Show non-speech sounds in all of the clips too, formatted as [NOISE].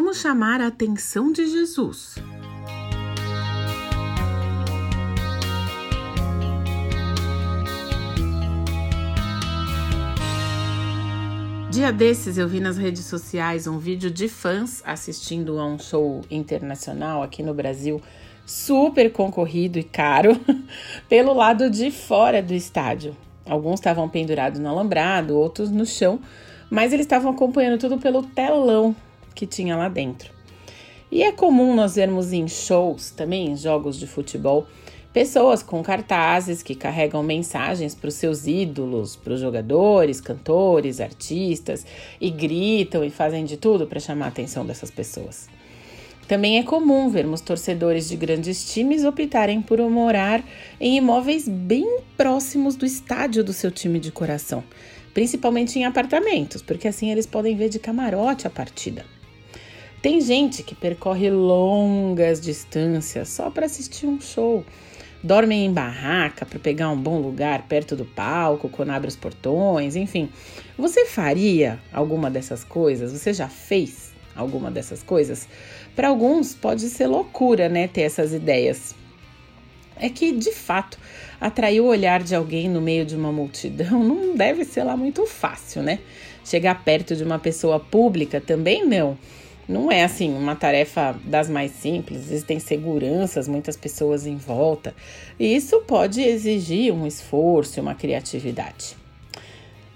Como chamar a atenção de Jesus? Dia desses eu vi nas redes sociais um vídeo de fãs assistindo a um show internacional aqui no Brasil, super concorrido e caro, [LAUGHS] pelo lado de fora do estádio. Alguns estavam pendurados no alambrado, outros no chão, mas eles estavam acompanhando tudo pelo telão que tinha lá dentro. E é comum nós vermos em shows, também em jogos de futebol, Pessoas com cartazes que carregam mensagens para os seus ídolos, para os jogadores, cantores, artistas e gritam e fazem de tudo para chamar a atenção dessas pessoas. Também é comum vermos torcedores de grandes times optarem por morar em imóveis bem próximos do estádio do seu time de coração, principalmente em apartamentos, porque assim eles podem ver de camarote a partida. Tem gente que percorre longas distâncias só para assistir um show dormem em barraca para pegar um bom lugar perto do palco, quando abre os portões, enfim. Você faria alguma dessas coisas? Você já fez alguma dessas coisas? Para alguns pode ser loucura, né, ter essas ideias. É que, de fato, atrair o olhar de alguém no meio de uma multidão [LAUGHS] não deve ser lá muito fácil, né? Chegar perto de uma pessoa pública também não. Não é assim uma tarefa das mais simples, existem seguranças, muitas pessoas em volta, e isso pode exigir um esforço e uma criatividade.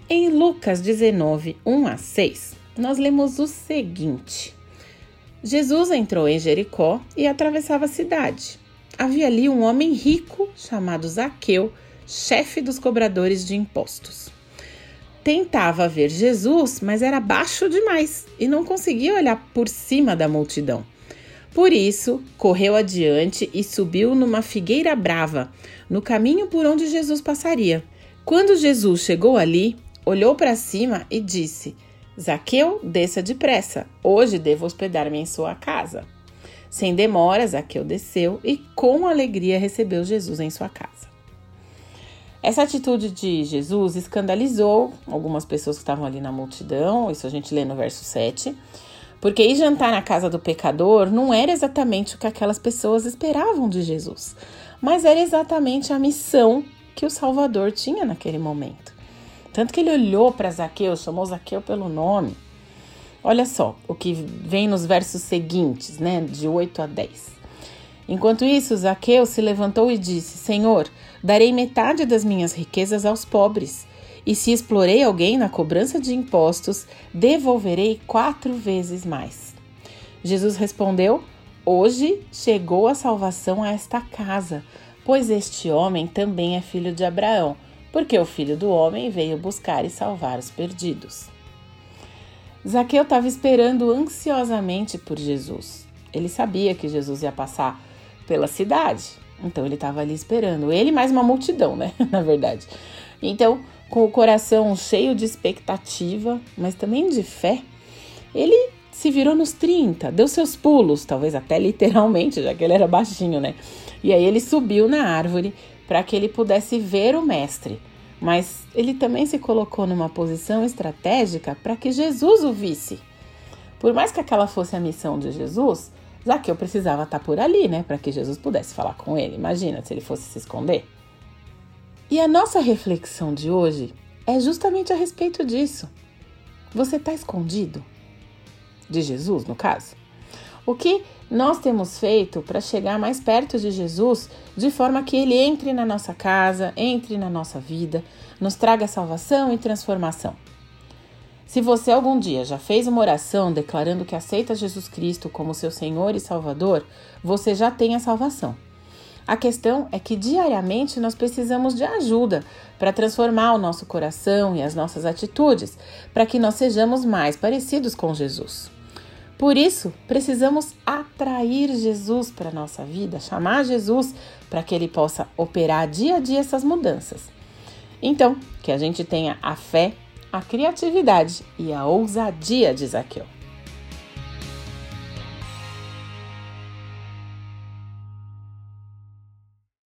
Em Lucas 19, 1 a 6, nós lemos o seguinte: Jesus entrou em Jericó e atravessava a cidade. Havia ali um homem rico chamado Zaqueu, chefe dos cobradores de impostos tentava ver Jesus, mas era baixo demais e não conseguia olhar por cima da multidão. Por isso, correu adiante e subiu numa figueira brava, no caminho por onde Jesus passaria. Quando Jesus chegou ali, olhou para cima e disse: Zaqueu, desça depressa, hoje devo hospedar-me em sua casa. Sem demora, Zaqueu desceu e com alegria recebeu Jesus em sua casa. Essa atitude de Jesus escandalizou algumas pessoas que estavam ali na multidão, isso a gente lê no verso 7, porque ir jantar na casa do pecador não era exatamente o que aquelas pessoas esperavam de Jesus, mas era exatamente a missão que o Salvador tinha naquele momento. Tanto que ele olhou para Zaqueu, chamou Zaqueu pelo nome. Olha só o que vem nos versos seguintes, né, de 8 a 10. Enquanto isso, Zaqueu se levantou e disse: Senhor, darei metade das minhas riquezas aos pobres. E se explorei alguém na cobrança de impostos, devolverei quatro vezes mais. Jesus respondeu: Hoje chegou a salvação a esta casa, pois este homem também é filho de Abraão, porque o filho do homem veio buscar e salvar os perdidos. Zaqueu estava esperando ansiosamente por Jesus. Ele sabia que Jesus ia passar pela cidade. Então ele estava ali esperando. Ele mais uma multidão, né? [LAUGHS] Na verdade. Então, com o coração cheio de expectativa, mas também de fé, ele se virou nos 30, deu seus pulos, talvez até literalmente, já que ele era baixinho, né? E aí ele subiu na árvore para que ele pudesse ver o mestre. Mas ele também se colocou numa posição estratégica para que Jesus o visse. Por mais que aquela fosse a missão de Jesus, Zaqueu precisava estar por ali, né, para que Jesus pudesse falar com ele. Imagina se ele fosse se esconder. E a nossa reflexão de hoje é justamente a respeito disso. Você está escondido? De Jesus, no caso? O que nós temos feito para chegar mais perto de Jesus de forma que ele entre na nossa casa, entre na nossa vida, nos traga salvação e transformação? Se você algum dia já fez uma oração declarando que aceita Jesus Cristo como seu Senhor e Salvador, você já tem a salvação. A questão é que diariamente nós precisamos de ajuda para transformar o nosso coração e as nossas atitudes, para que nós sejamos mais parecidos com Jesus. Por isso, precisamos atrair Jesus para a nossa vida, chamar Jesus para que ele possa operar dia a dia essas mudanças. Então, que a gente tenha a fé a criatividade e a ousadia de Zaqueu.